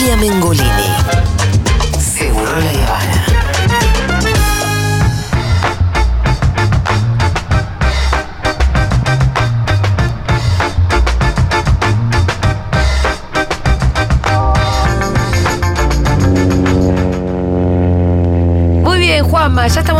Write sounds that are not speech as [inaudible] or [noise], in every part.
Julia Mengolini.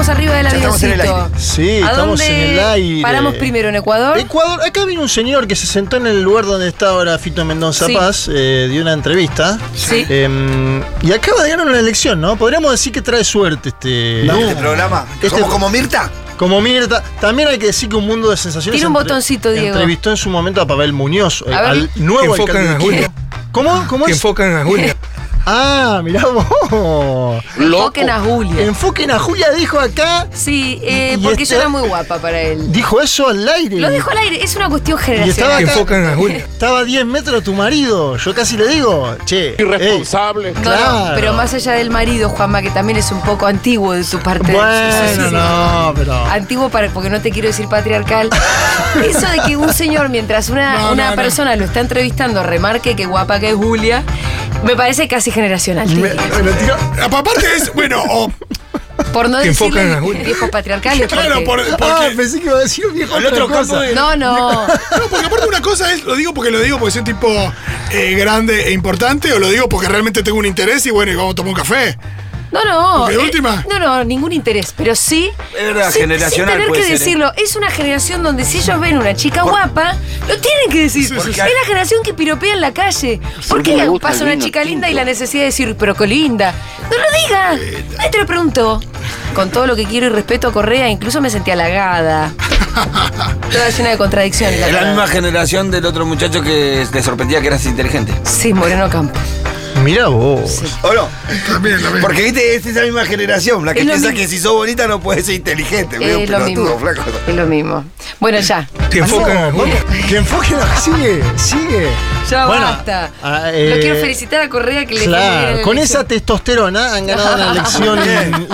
Estamos arriba del Ya estamos en el avioncito. Sí, ¿A estamos dónde en el aire. Paramos primero en Ecuador. Ecuador, acá vino un señor que se sentó en el lugar donde está ahora Fito Mendoza Sí. Paz, eh, dio una entrevista. Sí. Eh, y acaba de ganar una elección, ¿no? Podríamos decir que trae suerte este. Este programa. Este- como, como Mirta. Como Mirta, también hay que decir que un mundo de sensaciones. Tiene un entre- botoncito, Diego. Entrevistó en su momento a Pavel Muñoz, eh, A ver. al nuevo alcalde. ¿Cómo? ¿Cómo Que es? enfocan a Julia. [laughs] Ah, mirá vos. Enfoquen a Julia. Enfoquen a Julia, dijo acá. Sí, eh, Y porque esta- yo era muy guapa para él. Dijo eso al aire. Lo dijo al aire, es una cuestión Y estaba generacional. Que acá. enfocan a Julia. Estaba a 10 metros tu marido. Yo casi le digo, che. Irresponsable. No, no, pero más allá del marido, Juanma, que también es un poco antiguo de tu parte. Bueno, Sí, sí, sí. no, pero. Antiguo para, porque no te quiero decir patriarcal. [laughs] Eso de que un señor, mientras una, No, una no, no. persona lo está entrevistando, remarque que guapa que es Julia, me parece casi generacional. te Me- diría. me tiró- Aparte es, bueno, o, Por no Que decirle enfocan a Julia. viejos patriarcales. [laughs] claro, porque- por, Ah, pensé que iba a decir un viejo El otra otro campo cosa. de- No, no. [laughs] no, porque aparte una cosa es, lo digo porque lo digo porque soy un tipo eh, grande e importante, o lo digo porque realmente tengo un interés y bueno, y vamos a tomar un café. No, no. De eh, última- no, no, ningún interés. Pero sí. Es verdad, sin- generacional Sin tener puede que ser, ¿eh? decirlo. Es una generación donde si ellos ven una chica guapa, lo tienen que decir. Sí, sí, es la generación que piropea en la calle. ¿Por qué pasa una chica linda y la necesidad de decir, pero qué linda? No lo diga. Nadie te lo preguntó. Con todo lo que quiero y respeto a Correa, incluso me sentí halagada. [laughs] Toda llena de contradicciones. Es la verdad. misma generación del otro muchacho que te sorprendía que eras inteligente. Sí, Moreno Campos. Mira vos. ¿O no? También, también. Porque viste, es esa misma generación, la que Es piensa mismo. que si sos bonita no puedes ser inteligente. medio Es lo mismo. flaco. Es lo mismo. Bueno, ya. Que a Julia. Que Sigue, sigue. Ya Bueno, basta. ah, Lo eh, quiero felicitar a Correa que le Claro, la con esa testosterona han ganado una [laughs] elección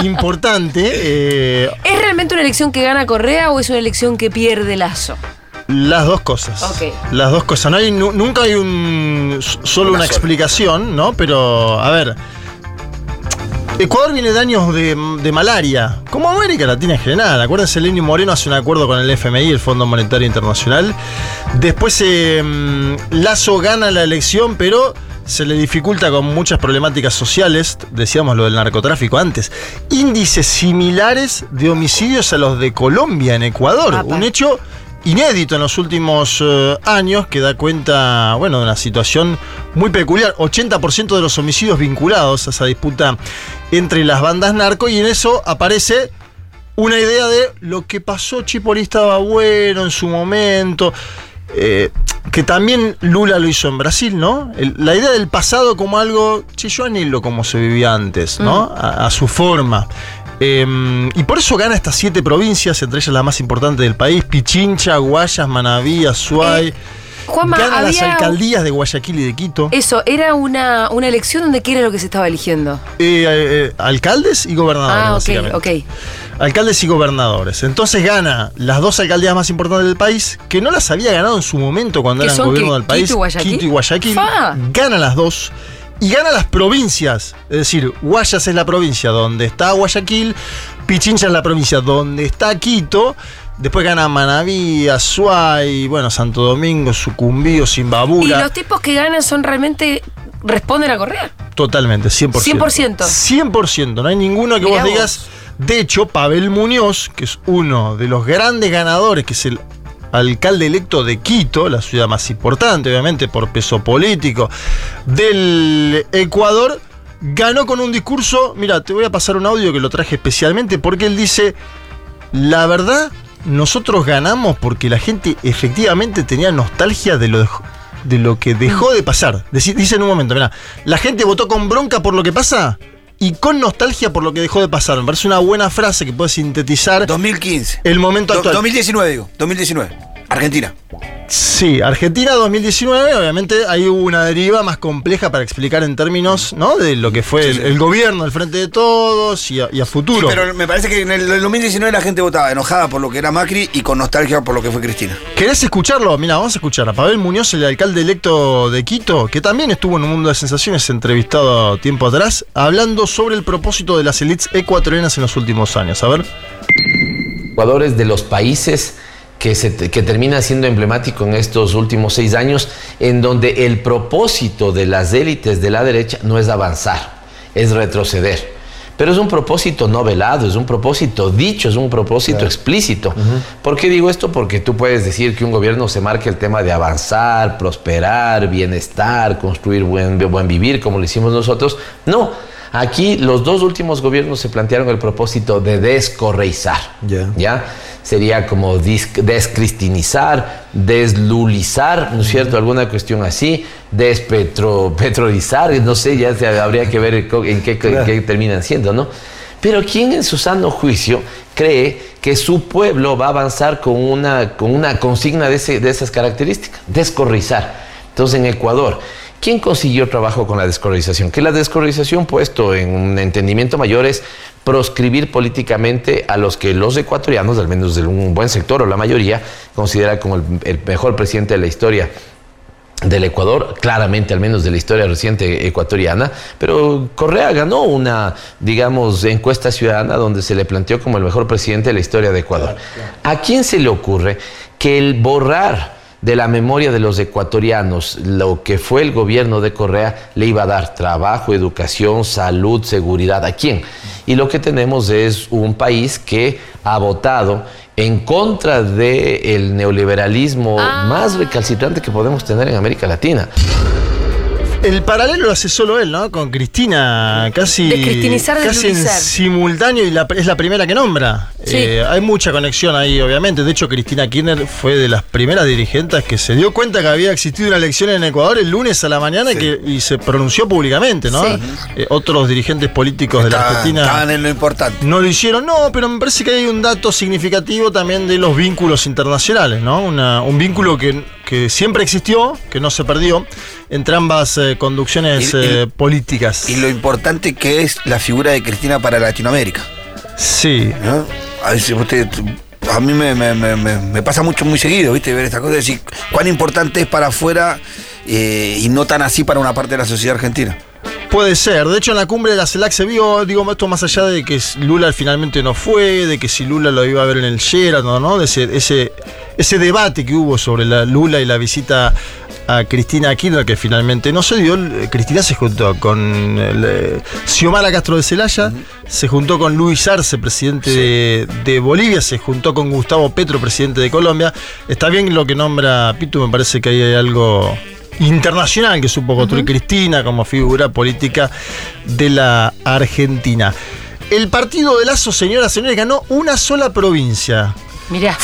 importante. eh, ¿Es realmente una elección que gana Correa o es una elección que pierde Lazo? Las dos cosas. Las dos cosas. No hay, nu- nunca hay un solo una, explicación, ¿no? Pero, a ver. Ecuador viene de años de, de malaria, como América Latina en general. Acuérdense, Lenín Moreno hace un acuerdo con el FMI, el Fondo Monetario Internacional. Después eh, Lazo gana la elección, pero se le dificulta con muchas problemáticas sociales. Decíamos lo del narcotráfico antes. Índices similares de homicidios a los de Colombia en Ecuador. Apa. Un hecho inédito en los últimos eh, años que da cuenta, bueno, de una situación muy peculiar. 80% de los homicidios vinculados a esa disputa entre las bandas narco y en eso aparece una idea de lo que pasó Chipoli estaba bueno en su momento. eh, que también Lula lo hizo en Brasil, ¿no? El- la idea del pasado como algo, che, yo anhelo como se vivía antes, ¿no? A, a su forma. Eh, y por eso gana estas siete provincias, entre ellas la más importante del país, Pichincha, Guayas, Manabí, Azuay. Eh, Juanma, gana las alcaldías de Guayaquil y de Quito. Eso, era una, una elección donde qué era lo que se estaba eligiendo. Eh, eh, alcaldes y gobernadores, ah, ok, básicamente. ok. Alcaldes y gobernadores. Entonces gana las dos alcaldías más importantes del país, que no las había ganado en su momento cuando ¿Que eran gobierno del país. Quito y Guayaquil? Quito y Guayaquil. Fa. Gana las dos. Y gana las provincias. Es decir, Guayas es la provincia donde está Guayaquil, Pichincha es la provincia donde está Quito. Después gana Manabí, Azuay, bueno, Santo Domingo, Sucumbío, Y Simbabura. los tipos que ganan son realmente. responden a Correa. Totalmente, 100%. 100%. 100%, no hay ninguno que Mirá vos vos. digas. De hecho, Pavel Muñoz, que es uno de los grandes ganadores, que es el alcalde electo de Quito, la ciudad más importante, obviamente, por peso político, del Ecuador, ganó con un discurso. Mira, te voy a pasar un audio que lo traje especialmente porque él dice: La verdad, nosotros ganamos porque la gente efectivamente tenía nostalgia de lo, de lo que dejó de pasar. Dice en un momento: Mira, la gente votó con bronca por lo que pasa. Y con nostalgia por lo que dejó de pasar. Me parece una buena frase que puede sintetizar 2015. el momento Do- actual. 2019, digo. 2019. Argentina. Sí, Argentina 2019, obviamente ahí hubo una deriva más compleja para explicar en términos, ¿no? De lo que fue el, el gobierno al frente de todos y a, y a futuro. Sí, pero me parece que en el, el 2019 la gente votaba enojada por lo que era Macri y con nostalgia por lo que fue Cristina. ¿Querés escucharlo? Mira, vamos a escuchar a Pavel Muñoz, el alcalde electo de Quito, que también estuvo en un mundo de sensaciones entrevistado tiempo atrás, hablando sobre el propósito de las élites ecuatorianas en los últimos años. A ver. Ecuador es de los países que, se, que termina siendo emblemático en estos últimos seis años, en donde el propósito de las élites de la derecha no es avanzar, es retroceder. Pero es un propósito no velado, es un propósito dicho, es un propósito claro. explícito. Uh -huh. ¿Por qué digo esto? Porque tú puedes decir que un gobierno se marque el tema de avanzar, prosperar, bienestar, construir buen, buen vivir, como lo hicimos nosotros. No, aquí los dos últimos gobiernos se plantearon el propósito de descorreizar. Yeah. ¿ya? Sería como descristinizar, deslulizar, ¿no es cierto? Alguna cuestión así, despetrolizar, no sé, ya se, habría que ver en qué, claro. en qué terminan siendo, ¿no? Pero ¿quién en su sano juicio cree que su pueblo va a avanzar con una, con una consigna de, ese, de esas características? Descorreizar. Entonces en Ecuador, ¿quién consiguió trabajo con la descolonización? Que la descolonización, puesto en un entendimiento mayor, es proscribir políticamente a los que los ecuatorianos, al menos de un buen sector o la mayoría, considera como el, el mejor presidente de la historia del Ecuador, claramente al menos de la historia reciente ecuatoriana, pero Correa ganó una, digamos, encuesta ciudadana donde se le planteó como el mejor presidente de la historia de Ecuador. ¿A quién se le ocurre que el borrar de la memoria de los ecuatorianos lo que fue el gobierno de Correa le iba a dar trabajo, educación, salud, seguridad. ¿A quién? Y lo que tenemos es un país que ha votado en contra del de neoliberalismo ah. más recalcitrante que podemos tener en América Latina. El paralelo lo hace solo él, ¿no? Con Cristina, casi, casi en simultáneo y la, es la primera que nombra. Sí. Eh, hay mucha conexión ahí, obviamente. De hecho, Cristina Kirchner fue de las primeras dirigentes que se dio cuenta que había existido una elección en Ecuador el lunes a la mañana sí. que, y se pronunció públicamente, ¿no? Sí. Eh, otros dirigentes políticos Está, de la Argentina. Estaban en lo importante. No lo hicieron, no, pero me parece que hay un dato significativo también de los vínculos internacionales, ¿no? Una, un vínculo que, que siempre existió, que no se perdió, entre ambas eh, conducciones y, eh, políticas. Y lo importante que es la figura de Cristina para Latinoamérica. Sí. ¿No? A veces usted a mí me, me, me, me, pasa mucho, muy seguido, ¿viste? Ver esta cosa, decir cuán importante es para afuera eh, y no tan así para una parte de la sociedad argentina. Puede ser. De hecho, en la cumbre de la CELAC se vio, digo, esto más allá de que Lula finalmente no fue, de que si Lula lo iba a ver en el Sheraton, ¿no? De ese, ese, ese debate que hubo sobre la Lula y la visita a Cristina Kirchner, que finalmente no se dio. Cristina se juntó con el, eh, Xiomara Castro de Celaya, uh -huh. se juntó con Luis Arce, presidente sí. de, de, Bolivia, se juntó con Gustavo Petro, presidente de Colombia. Está bien lo que nombra Pitu, me parece que ahí hay algo internacional que supo construir uh -huh. Cristina como figura política de la Argentina. El partido de Lazo, señoras y señores, ganó una sola provincia. Mirá.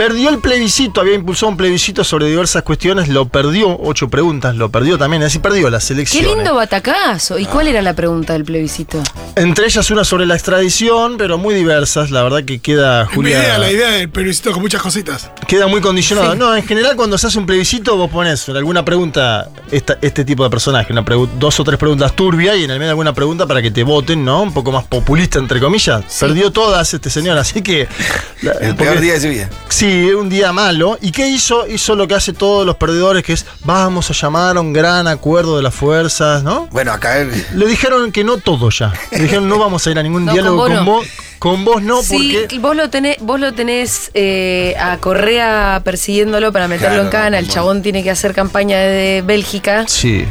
Perdió el plebiscito, había impulsado un plebiscito sobre diversas cuestiones, lo perdió, ocho preguntas, lo perdió también, así perdió las elecciones. Qué lindo batacazo. ¿Y cuál era la pregunta del plebiscito? Entre ellas una sobre la extradición, pero muy diversas, la verdad que queda, Julia... Idea, la idea del plebiscito con muchas cositas. Queda muy condicionado. Sí. No, en general cuando se hace un plebiscito vos pones alguna pregunta, esta, este tipo de personaje, una dos o tres preguntas turbias y en el medio alguna pregunta para que te voten, ¿no? Un poco más populista, entre comillas. Sí. Perdió todas este señor, así que... [laughs] el peor día de su vida. Sí, un día malo. ¿Y qué hizo? Hizo lo que hace todos los perdedores, que es vamos a llamar a un gran acuerdo de las fuerzas, ¿no? Bueno, acá le dijeron que no todo ya. Le dijeron no vamos a ir a ningún [laughs] no, diálogo con, vos, con vos. Con vos no, sí, porque. Vos lo tenés, vos lo tenés eh, a Correa persiguiéndolo para meterlo claro, en cana. El chabón tiene que hacer campaña de Bélgica. Sí.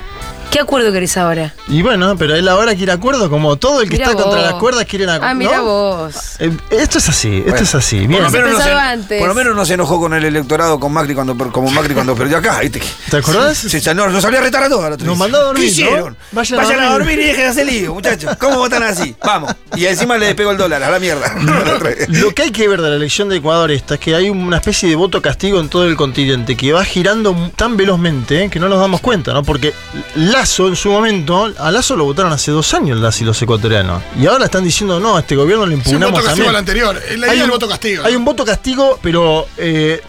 ¿Qué acuerdo querés ahora? Y bueno, pero él ahora quiere acuerdo, como todo el que mirá está vos. contra las cuerdas quiere acuerdo. Ah, mira ¿no? vos. Eh, esto es así, bueno, esto es así. Bien. Por, lo menos no se, antes. por lo menos no se enojó con el electorado con Macri cuando, como Macri cuando perdió acá. ¿viste? ¿Te acordás? Sí, no, nos salía a retar a todos. Nos mandó a dormir. ¿Qué hicieron? ¿no? Vayan, Vayan, a, dormir. a dormir y dejen de hacer lío, muchachos. ¿Cómo votan así? Vamos. Y encima le despegó el dólar, a la mierda. [laughs] lo que hay que ver de la elección de Ecuador esta es que hay una especie de voto castigo en todo el continente que va girando tan velozmente ¿eh? que no nos damos cuenta, ¿no? Porque Lazo en su momento a Lazo lo votaron hace dos años las y los ecuatorianos. Y ahora están diciendo, no, a este gobierno lo impugnamos sí, un voto también. al anterior. La hay un, voto castigo. Hay un voto castigo, pero eh,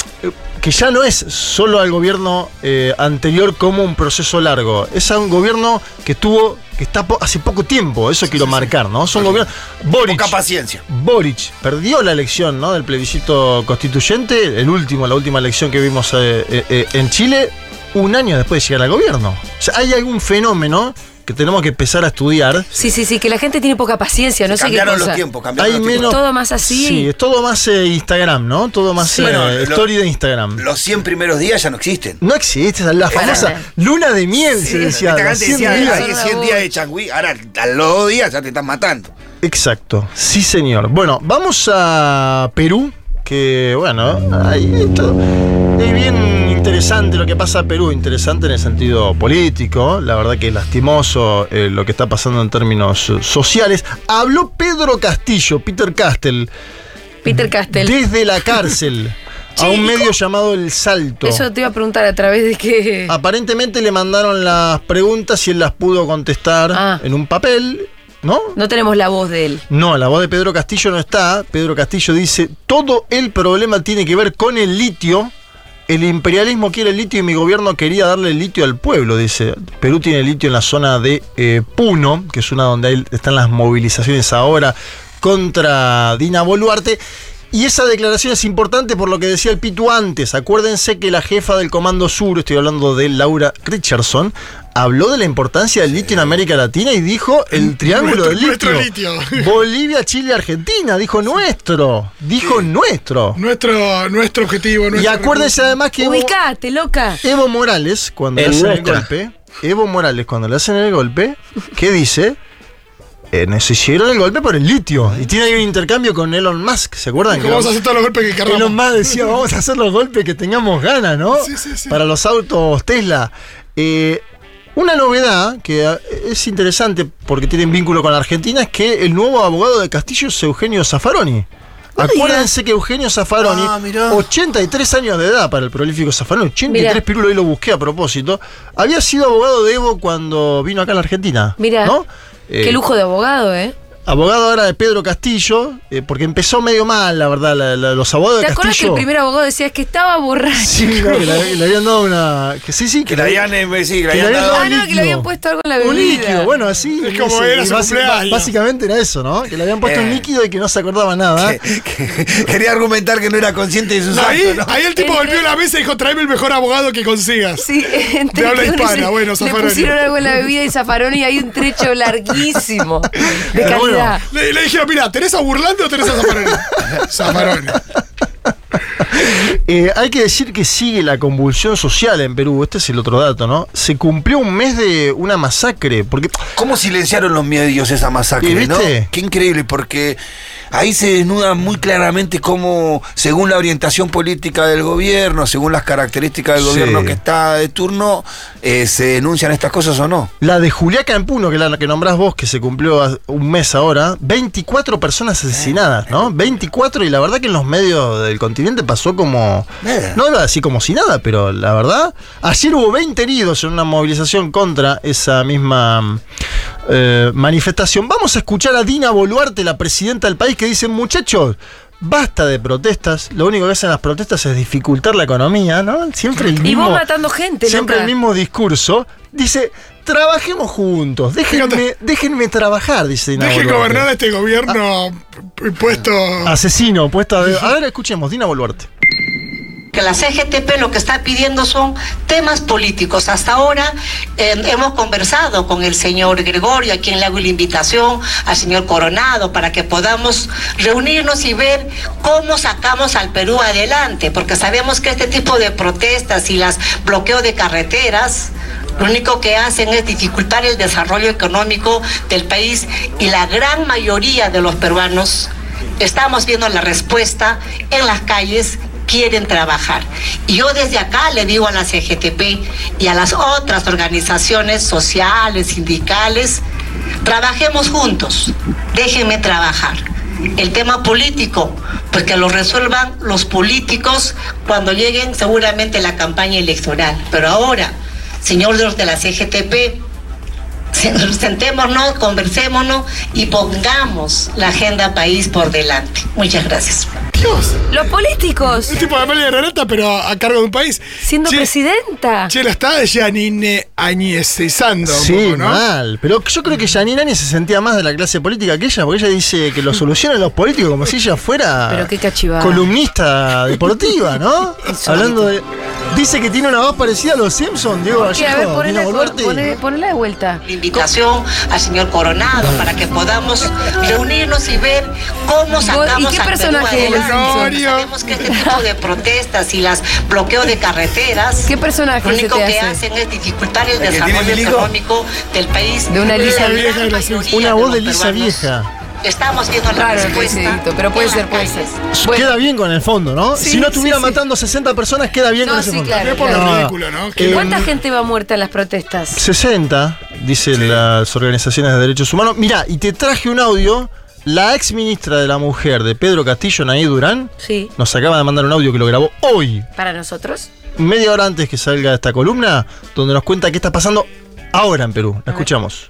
que ya no es solo al gobierno eh, anterior como un proceso largo, es a un gobierno que tuvo, que está po- hace poco tiempo, eso quiero marcar, ¿no? Es un gobierno. Boric, Poca paciencia. Boric perdió la elección ¿no? del plebiscito constituyente, el último, la última elección que vimos eh, en Chile, un año después de llegar al gobierno. O sea, hay algún fenómeno que tenemos que empezar a estudiar. Sí, sí, sí, que la gente tiene poca paciencia, no sé qué cambiaron cosa. los tiempos, cambiaron Hay los tiempos. menos. Todo más así. Sí, es todo más eh, Instagram, ¿no? Todo más Sí. eh, Bueno, lo- story de Instagram. Los 100 primeros días ya no existen. no existe, esa es la famosa luna de miel, se decía. esta los gente 100 decía, días. hay 100 días de changüí, ahora a los dos días ya te están matando. Exacto, sí señor. Bueno, vamos a Perú, que bueno, esto es bien interesante lo que pasa en Perú, interesante en el sentido político, la verdad que es lastimoso eh, lo que está pasando en términos sociales. Habló Pedro Castillo, Peter Castel, Peter Castell. desde la cárcel [laughs] a un ¿y medio llamado El Salto. Eso te iba a preguntar a través de qué. Aparentemente le mandaron las preguntas y él las pudo contestar Ah. en un papel, ¿no? No tenemos la voz de él. No, la voz de Pedro Castillo no está. Pedro Castillo dice, todo el problema tiene que ver con el litio. El imperialismo quiere el litio y mi gobierno quería darle el litio al pueblo, dice. Perú tiene litio en la zona de eh, Puno, que es una donde hay- están las movilizaciones ahora contra Dina Boluarte. Y esa declaración es importante por lo que decía el Pitu antes. Acuérdense que la jefa del Comando Sur, estoy hablando de Laura Richardson, habló de la importancia del litio en América Latina y dijo el triángulo del litio. Nuestro- litio. [laughs] Bolivia, Chile, Argentina. Dijo nuestro. Dijo nuestro. Nuestro, nuestro objetivo. Y acuérdense además que Evo, Ubicate, loca. Evo Morales, cuando le En hacen nuestra. el golpe, Evo Morales, cuando le hacen el golpe, ¿qué dice? Eh, hicieron el golpe por el litio. Y tiene ahí un intercambio con Elon Musk, ¿se acuerdan? recurso. Vamos a hacer todos los golpes que queramos. Elon Musk decía, vamos a hacer los golpes que tengamos ganas, ¿no? Sí, sí, sí. Para los autos Tesla. Eh, una novedad que eh, es interesante porque tienen vínculo con la Argentina es que el nuevo abogado de Castillo es Eugenio Zaffaroni. Acuérdense que Eugenio Zaffaroni, Ah, mirá. 83 años de edad para el prolífico Zaffaroni, 83 Mirá. pirulos, hoy lo busqué a propósito, había sido abogado de Evo cuando vino acá a la Argentina. Mirá. ¿no? Eh, Qué lujo de abogado, ¿eh? Abogado ahora de Pedro Castillo, eh, porque empezó medio mal, la verdad, la- la- los abogados ¿Te de acuerdas que Castillo. el primer abogado decía es que estaba borracho? Sí, no, que le, le habían dado una. Que sí, sí, Que le habían, eh, sí, que le que le habían habían dado. Ah, no, que le habían puesto algo en la Un bebida. líquido, bueno, así. Es como ese, era su cumpleaños. Básicamente era eso, ¿no? Que le habían puesto un Eh. líquido y que no se acordaba nada. que- que- [laughs] quería argumentar que no era consciente de sus No, ahí, actos, ¿no? ahí el tipo Entre- golpeó la mesa y dijo, tráeme el mejor abogado que consigas. Sí, [laughs] entre De habla hispana, dice, bueno, Le Zaffaroni. pusieron algo en la bebida y Zafaroni y hay un trecho [laughs] larguísimo de Bueno. Le, le dijeron, mira, ¿tenés a Burlando o tenés a Zaffaroni? [laughs] Zaffaroni. Eh, hay que decir que sigue la convulsión social en Perú. Este es el otro dato, ¿no? Se cumplió un mes de una masacre. Porque ¿Cómo silenciaron los medios esa masacre, ¿Y viste? no? Qué increíble, porque ahí se desnuda muy claramente cómo, según la orientación política del gobierno, según las características del Sí. gobierno que está de turno, eh, se denuncian estas cosas o no. la de Juliaca en Puno, que es la que nombrás vos, que se cumplió hace un mes ahora, 24 personas asesinadas, ¿no? 24 y la verdad que en los medios del continente pasó como... Eh. No iba a decir como si nada, pero la verdad... Ayer hubo 20 heridos en una movilización contra esa misma eh, manifestación. Vamos a escuchar a Dina Boluarte, la presidenta del país, que dice, muchachos... Basta de protestas, lo único que hacen las protestas es dificultar la economía, ¿no? Siempre el Y mismo... vos matando gente, Siempre loca. el mismo discurso. Dice, trabajemos juntos, déjenme, déjenme trabajar, dice Dina Deje Boluarte. gobernar a este gobierno p- puesto. Asesino, puesto a... A ver, escuchemos, Dina Boluarte. La CGTP lo que está pidiendo son temas políticos. Hasta ahora eh, hemos conversado con el señor Gregorio, a quien le hago la invitación, al señor Coronado, para que podamos reunirnos y ver cómo sacamos al Perú adelante, porque sabemos que este tipo de protestas y las bloqueos de carreteras lo único que hacen es dificultar el desarrollo económico del país y la gran mayoría de los peruanos estamos viendo la respuesta en las calles quieren trabajar. Y yo desde acá le digo a la CGTP y a las otras organizaciones sociales, sindicales, trabajemos juntos, déjenme trabajar. El tema político, pues que lo resuelvan los políticos cuando lleguen seguramente la campaña electoral. Pero ahora, señores de la CGTP, sentémonos, conversémonos y pongamos la agenda país por delante. Muchas gracias. Dios. Los políticos. Un tipo de Amelia Renata, pero a cargo de un país. Siendo Che, presidenta. Che, la está Janine añezando un Sí, poco, ¿no? mal. Pero yo creo que Janine Áñez se sentía más de la clase política que ella, porque ella dice que lo solucionan los políticos como si ella fuera Pero qué cachivada. columnista deportiva, ¿no? [laughs] Hablando de. Dice que tiene una voz parecida a los Simpsons, Diego ¿Qué? A ver, ponela, de vuelta. La invitación al señor Coronado para que podamos reunirnos y ver cómo sacamos qué al Perú personaje adelante. Simpsons? Sabemos que este tipo de protestas y las bloqueos de carreteras ¿Qué personaje lo se único te que hace? hacen es dificultar el ¿La que tiene desarrollo económico del país. De una Lisa vieja. Una voz de Lisa peruanos vieja. Estamos viendo la el respuesta. pero puede ser, puede calles. ser. Bueno, Queda bien con el fondo, ¿no? Sí, si no estuviera sí, sí. matando 60 personas, queda bien No, con ese fondo. claro, por lo claro. ridículo, ¿no? Eh, ¿Cuánta gente va muerta en las protestas? 60, dicen las organizaciones de derechos humanos. Mirá, y te traje un audio. La ex ministra de la Mujer de Pedro Castillo, Naí Durán, Sí. nos acaba de mandar un audio que lo grabó hoy, ¿Para nosotros? media hora antes que salga esta columna, donde nos cuenta qué está pasando ahora en Perú. La escuchamos.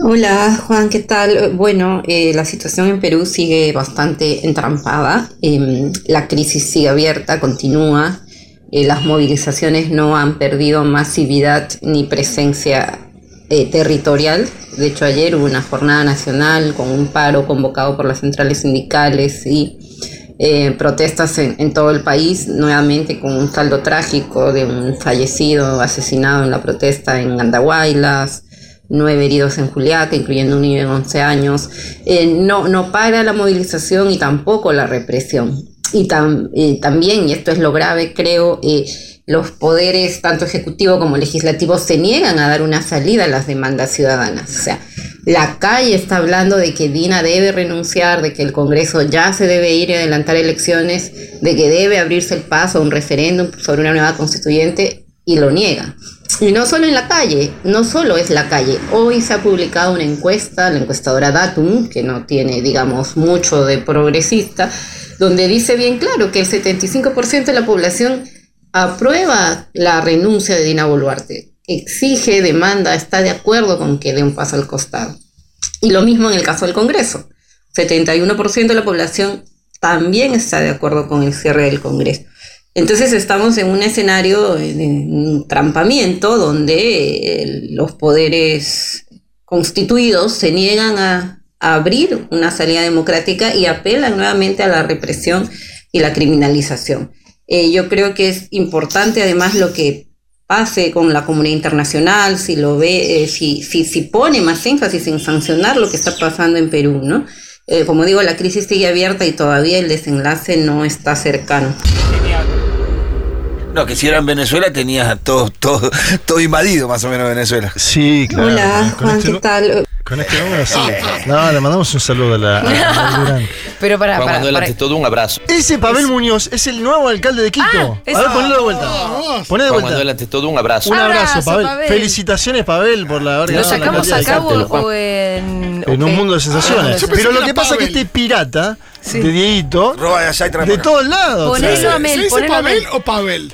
Hola Juan, ¿qué tal? Bueno, eh, la situación en Perú sigue bastante entrampada, Em, la crisis sigue abierta, continúa, Eh, las movilizaciones no han perdido masividad ni presencia eh, territorial. De hecho, ayer hubo una jornada nacional con un paro convocado por las centrales sindicales y eh, protestas en, en todo el país, nuevamente con un saldo trágico de un fallecido asesinado en la protesta en Andahuaylas, nueve heridos en Juliaca, incluyendo un niño de 11 años. Eh, no, no para la movilización y tampoco la represión. Y tam- eh, también, y esto es lo grave, creo, eh, los poderes, tanto ejecutivo como legislativo, se niegan a dar una salida a las demandas ciudadanas. O sea, la calle está hablando de que Dina debe renunciar, de que el Congreso ya se debe ir y adelantar elecciones, de que debe abrirse el paso a un referéndum sobre una nueva constituyente, y lo niegan. Y no solo en la calle, no solo es la calle. Hoy se ha publicado una encuesta, la encuestadora Datum, que no tiene, digamos, mucho de progresista, donde dice bien claro que el 75% de la población aprueba la renuncia de Dina Boluarte. Exige, demanda, está de acuerdo con que dé un paso al costado. Y lo mismo en el caso del Congreso. 71% de la población también está de acuerdo con el cierre del Congreso. Entonces estamos en un escenario de un trampamiento donde eh, los poderes constituidos se niegan a, abrir una salida democrática y apelan nuevamente a la represión y la criminalización. Eh, yo creo que es importante además lo que pase con la comunidad internacional, si lo ve, eh, si, si, si pone más énfasis en sancionar lo que está pasando en Perú, ¿no? Como digo, la crisis sigue abierta y todavía el desenlace no está cercano. No, que si era en Venezuela tenía todo, todo, todo invadido más o menos Venezuela. Sí, claro. Hola, Con Juan, este ¿qué tal? Con este número sí. No, le mandamos un saludo a la. a la. [laughs] Pero para, Juan para, Manuel, para- ante todo, un abrazo. Ese Pavel Muñoz es el nuevo alcalde de Quito. Ah, a ver, ponelo de vuelta. Poné de Juan vuelta. Manuel, ante todo, un abrazo. Un abrazo, Abrazo, Pavel. Pavel. Felicitaciones, Pavel, por la haber ¿Lo ganado la sacamos a cabo Juan. o en.? Un mundo de sensaciones. Pero lo que pasa es que este pirata Sí. de Dieguito, Roba de allá y trae de para acá. todos lados. Ponelo a Mel, ¿Se dice Pavel o Pavel?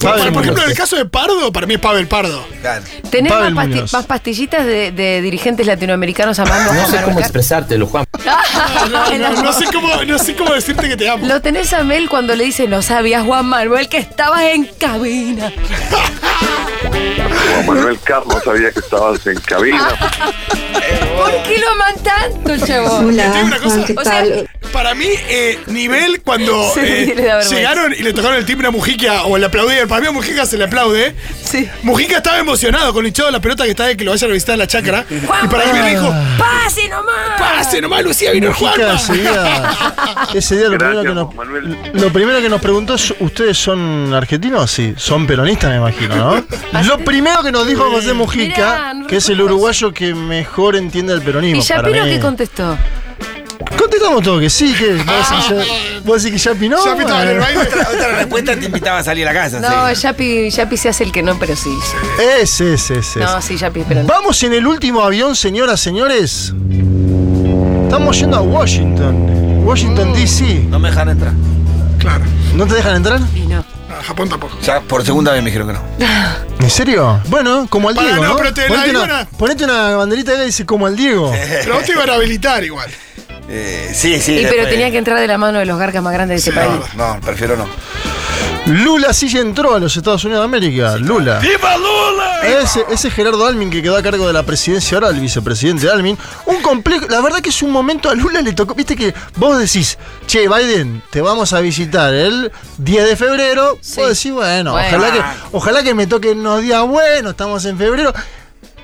Pavel por, ejemplo, en el caso de Pardo, para mí es Pavel Pardo. Claro. ¿Tenés Pavel más, pasti- Muñoz. más pastillitas de, de dirigentes latinoamericanos amando a No sé cómo expresártelo, Juan. [laughs] No, no, no sé cómo, no sé cómo decirte que te amo. Lo tenés a Mel cuando le dice, no sabías Juan Manuel que estabas en cabina. Juan Manuel Carlos sabía que estabas en cabina. ¿Por qué lo aman tanto, chavo? Te digo Hola, una cosa, Juan, ¿qué o sea? Para mí, eh, nivel cuando [laughs] Sí, eh, llegaron y le tocaron el timbre a Mujica o le aplaudían. Para mí a Mujica se le aplaude. Sí. Mujica estaba emocionado con el hinchado de la pelota que está de que lo vayan a visitar a la chacra. Y para mí le dijo, ¡Pase nomás! pase nomás Lucía, vino Mujica ese día, [laughs] ese día lo, Gracias, primero que nos, lo primero que nos preguntó es, ¿ustedes son argentinos? Sí, son peronistas me imagino, ¿no? Lo primero que nos dijo José Mujica, Mirá, no que es el uruguayo que mejor entiende el peronismo. ¿Y Shapiro para mí. qué contestó? Contestamos todo que sí, que vos decís que Yapi no. Ya estaba en el baile. Otra, otra respuesta te invitaba a salir a la casa. No, sí. Yapi, Yapi se hace el que no, pero sí. Ese, ese, ese. No, sí, Yapi, pero no. Vamos en el último avión, señoras, señores. Estamos yendo a Washington. Washington, D.C. No me dejan entrar. Claro. ¿No te dejan entrar? Y no. A Japón tampoco. Ya por segunda vez me dijeron que no. [laughs] ¿En serio? Bueno, como al Diego, no, ¿no? pero te la ponete, una, ponete una banderita que dice como al Diego. Pero vos te iban a habilitar igual. Eh, sí, sí. Y pero tenía que entrar de la mano de los garcas más grandes de este país. No, no, prefiero no. Lula sí ya entró a los Estados Unidos de América. Lula. ¡Viva Lula! Ese, ese Gerardo Almin que quedó a cargo de la presidencia ahora, el vicepresidente Almin. Un complejo. La verdad que es un momento a Lula le tocó. Viste que vos decís, che, Biden, te vamos a visitar el 10 de febrero. Sí. Vos decís, bueno, Bueno. Ojalá, que, ojalá que me toquen unos días buenos, estamos en febrero.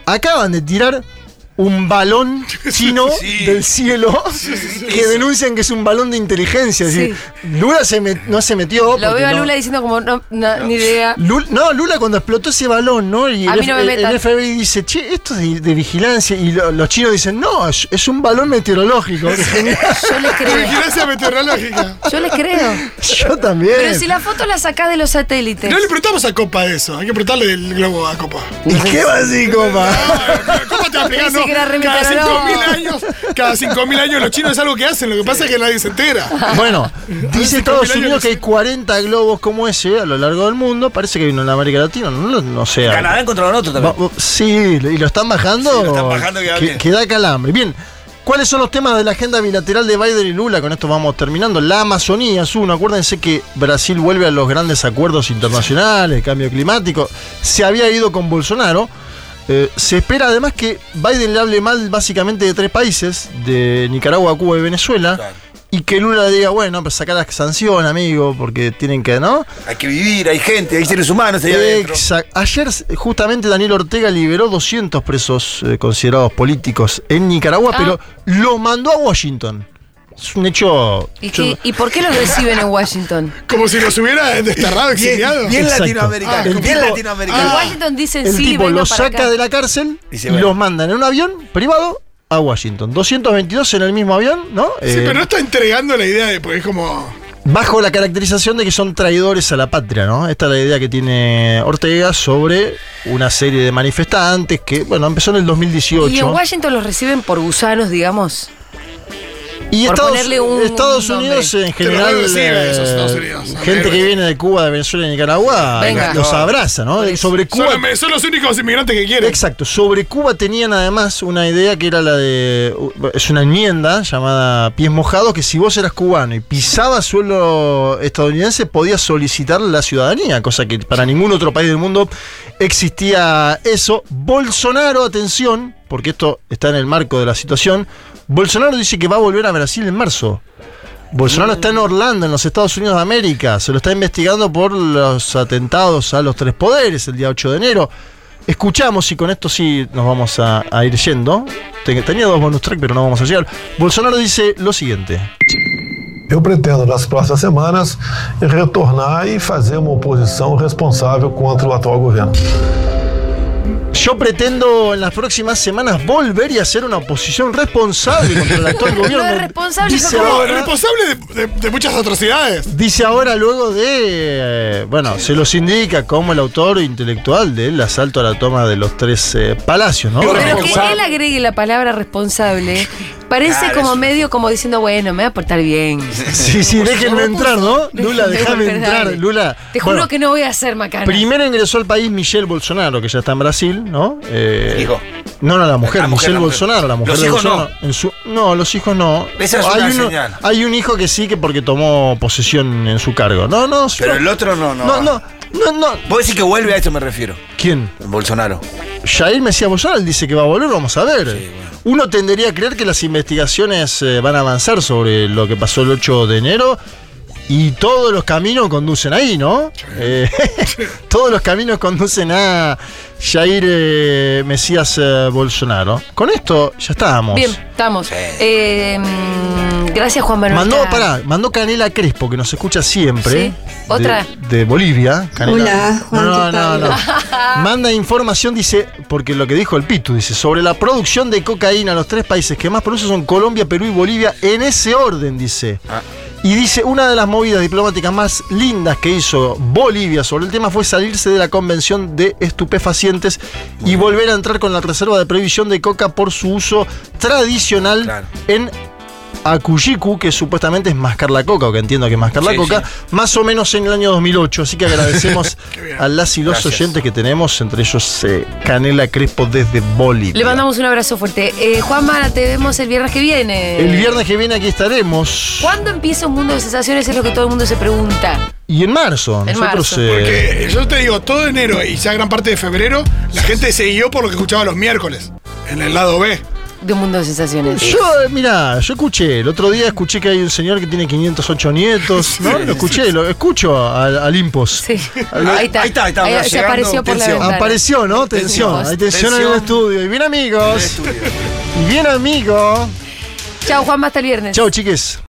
Acaban de tirar un balón [laughs] chino Sí. del cielo que denuncian que es un balón de inteligencia. Es decir, Lula se met- no se metió. Lo veo a no- Lula diciendo como, no, no, ni idea. Lula- no, Lula cuando explotó ese balón, ¿no? Y A el, mí no me el- metan. el FBI dice, che, esto es de, de vigilancia. Y lo- los chinos dicen, no, es, es un balón meteorológico. [laughs] Yo les creo. Vigilancia meteorológica. Yo les creo. Yo también. Pero si la foto la sacás de los satélites. No le preguntamos a Copa de eso. Hay que preguntarle del globo a Copa. ¿Y qué va a decir, copa? ¿Cómo te va a? Pensé No, que era re cada meteorólogo. 5.000 años, cada 5.000 años los chinos es algo que hacen. Lo que pasa es que nadie se entera. Bueno, dice Estados 5.000 Unidos que hay 40 globos como ese a lo largo del mundo. Parece que vino en América Latina, no, no, no sé. Canadá encontraron otro también. Va- sí, y lo están bajando. Sí, lo están bajando, queda que, bien. que da calambre. Bien. ¿Cuáles son los temas de la agenda bilateral de Biden y Lula? Con esto vamos terminando. La Amazonía es uno. Acuérdense que Brasil vuelve a los grandes acuerdos internacionales, cambio climático. Se había ido con Bolsonaro. Eh, se espera además que Biden le hable mal básicamente de tres países, de Nicaragua, Cuba y Venezuela. Claro. Y que Lula le diga, bueno, pues sacar la sanción, amigo, porque tienen que, ¿no? Hay que vivir, hay gente, hay seres humanos. Exacto. Ayer justamente Daniel Ortega liberó 200 presos eh, considerados políticos en Nicaragua, Ah. pero lo mandó a Washington. Es un hecho... ¿Y, qué- ¿Y por qué los reciben en Washington? Como si los hubiera desterrado, Bien, exiliado. bien latinoamericano, Ah, el bien tipo- latinoamericano. En Washington dicen El sí, tipo vengan los para saca acá. de la cárcel Y los mandan en un avión privado a Washington. 222 en el mismo avión, ¿no? Sí, Eh, pero no está entregando la idea de, porque es como. Bajo la caracterización de que son traidores a la patria, ¿no? Esta es la idea que tiene Ortega sobre una serie de manifestantes que, bueno, empezó en el 2018. Y en Washington los reciben por gusanos, digamos. Y Por Estados, ponerle un Estados nombre. Unidos en general, recibe eh, esos Estados Unidos. gente que viene de Cuba, de Venezuela y Nicaragua, Venga. los abraza, ¿no? Sobre Son, Cuba, los- son los únicos inmigrantes que quieren. exacto, sobre Cuba tenían además una idea que era la de, es una enmienda llamada pies mojados, que si vos eras cubano y pisabas suelo estadounidense, podías solicitar la ciudadanía, cosa que para ningún otro país del mundo existía eso. Bolsonaro, atención, porque esto está en el marco de la situación, Bolsonaro dice que va a volver a Brasil en marzo. Bolsonaro está en Orlando, en los Estados Unidos de América. Se lo está investigando por los atentados a los tres poderes el día 8 de enero. Escuchamos y con esto sí nos vamos a, a ir yendo. Ten- Tenía dos bonus track, pero no vamos a llegar. Bolsonaro dice lo siguiente. Eu pretendo, nas próximas semanas, retornar e fazer uma oposição responsável contra o atual governo. Yo pretendo en las próximas semanas volver y hacer una oposición responsable contra el actual [laughs] gobierno. Responsable dice No, ahora, responsable de, de- de muchas atrocidades. dice ahora luego de, eh, bueno, se los indica como el autor intelectual del asalto a la toma de los tres eh, palacios, ¿no? Pero que él agregue la palabra responsable parece Claro, como medio como diciendo, bueno, me voy a portar bien. Sí, sí, déjenme entrar, ¿no? Lula, déjame entrar. Lula. Te juro Bueno, que no voy a ser macana. Primero ingresó al país Michelle Bolsonaro, que ya está en Brasil, ¿no? Eh, Hijo. No, no, la mujer, La mujer, Michelle la mujer. Bolsonaro, la mujer Los de hijos Bolsonaro. En su- no, los hijos no. Esa es hay, una uno- señal. hay un hijo que sí, que porque tomó posesión en su cargo. No, no, Pero no, el otro no, no. no, no, no, no. Vos decís que vuelve a eso me refiero. ¿Quién? Bolsonaro. Jair Mesías Bolsonaro él dice que va a volver, vamos a ver. bueno. Uno tendería a creer que las investigaciones eh, van a avanzar sobre lo que pasó el 8 de enero y todos los caminos conducen ahí, ¿no? Eh, [laughs] todos los caminos conducen a Jair eh, Mesías eh, Bolsonaro. Con esto ya estábamos. Bien, estamos. Eh, mm, gracias, Juan Manuel. Mandó, pará, mandó Canela Crespo, que nos escucha siempre. Sí. ¿Otra? De, de Bolivia. Canela. Hola, Juan, No, ¿qué no, tal? no. [laughs] Manda información, dice, porque lo que dijo el Pitu, dice, sobre la producción de cocaína, los tres países que más producen son Colombia, Perú y Bolivia, en ese orden, dice. Ah. Y dice, una de las movidas diplomáticas más lindas que hizo Bolivia sobre el tema fue salirse de la convención de estupefacientes y volver a entrar con la reserva de prohibición de coca por su uso tradicional Claro. en Akujiku, que supuestamente es mascar la coca, o que entiendo que es mascar la Sí, coca, más o menos en el año 2008. Así que agradecemos [laughs] a las y los Gracias. oyentes que tenemos, entre ellos eh, Canela Crespo desde Bolivia. Le mandamos un abrazo fuerte. Eh, Juanma, te vemos el viernes que viene. El viernes que viene aquí estaremos. ¿Cuándo empieza un mundo de sensaciones? Es lo que todo el mundo se pregunta. Y en marzo, En nosotros. marzo. eh, Porque yo te digo, todo enero y ya gran parte de febrero, la gente se guió por lo que escuchaba los miércoles, en el lado B. De un mundo de sensaciones. Yo, eh, mira, yo escuché, el otro día escuché que hay un señor que tiene 508 nietos, ¿no? Lo escuché, lo escucho al, al Impos. Sí. Ahí está. Ahí está, ahí está, Ahí se apareció por la tensión. ventana. Apareció, ¿no? Tensión, hay tensión en el Tensión. estudio. Y bien amigos, y bien amigos. Chao, Juanma, hasta el viernes. Chao, chiques.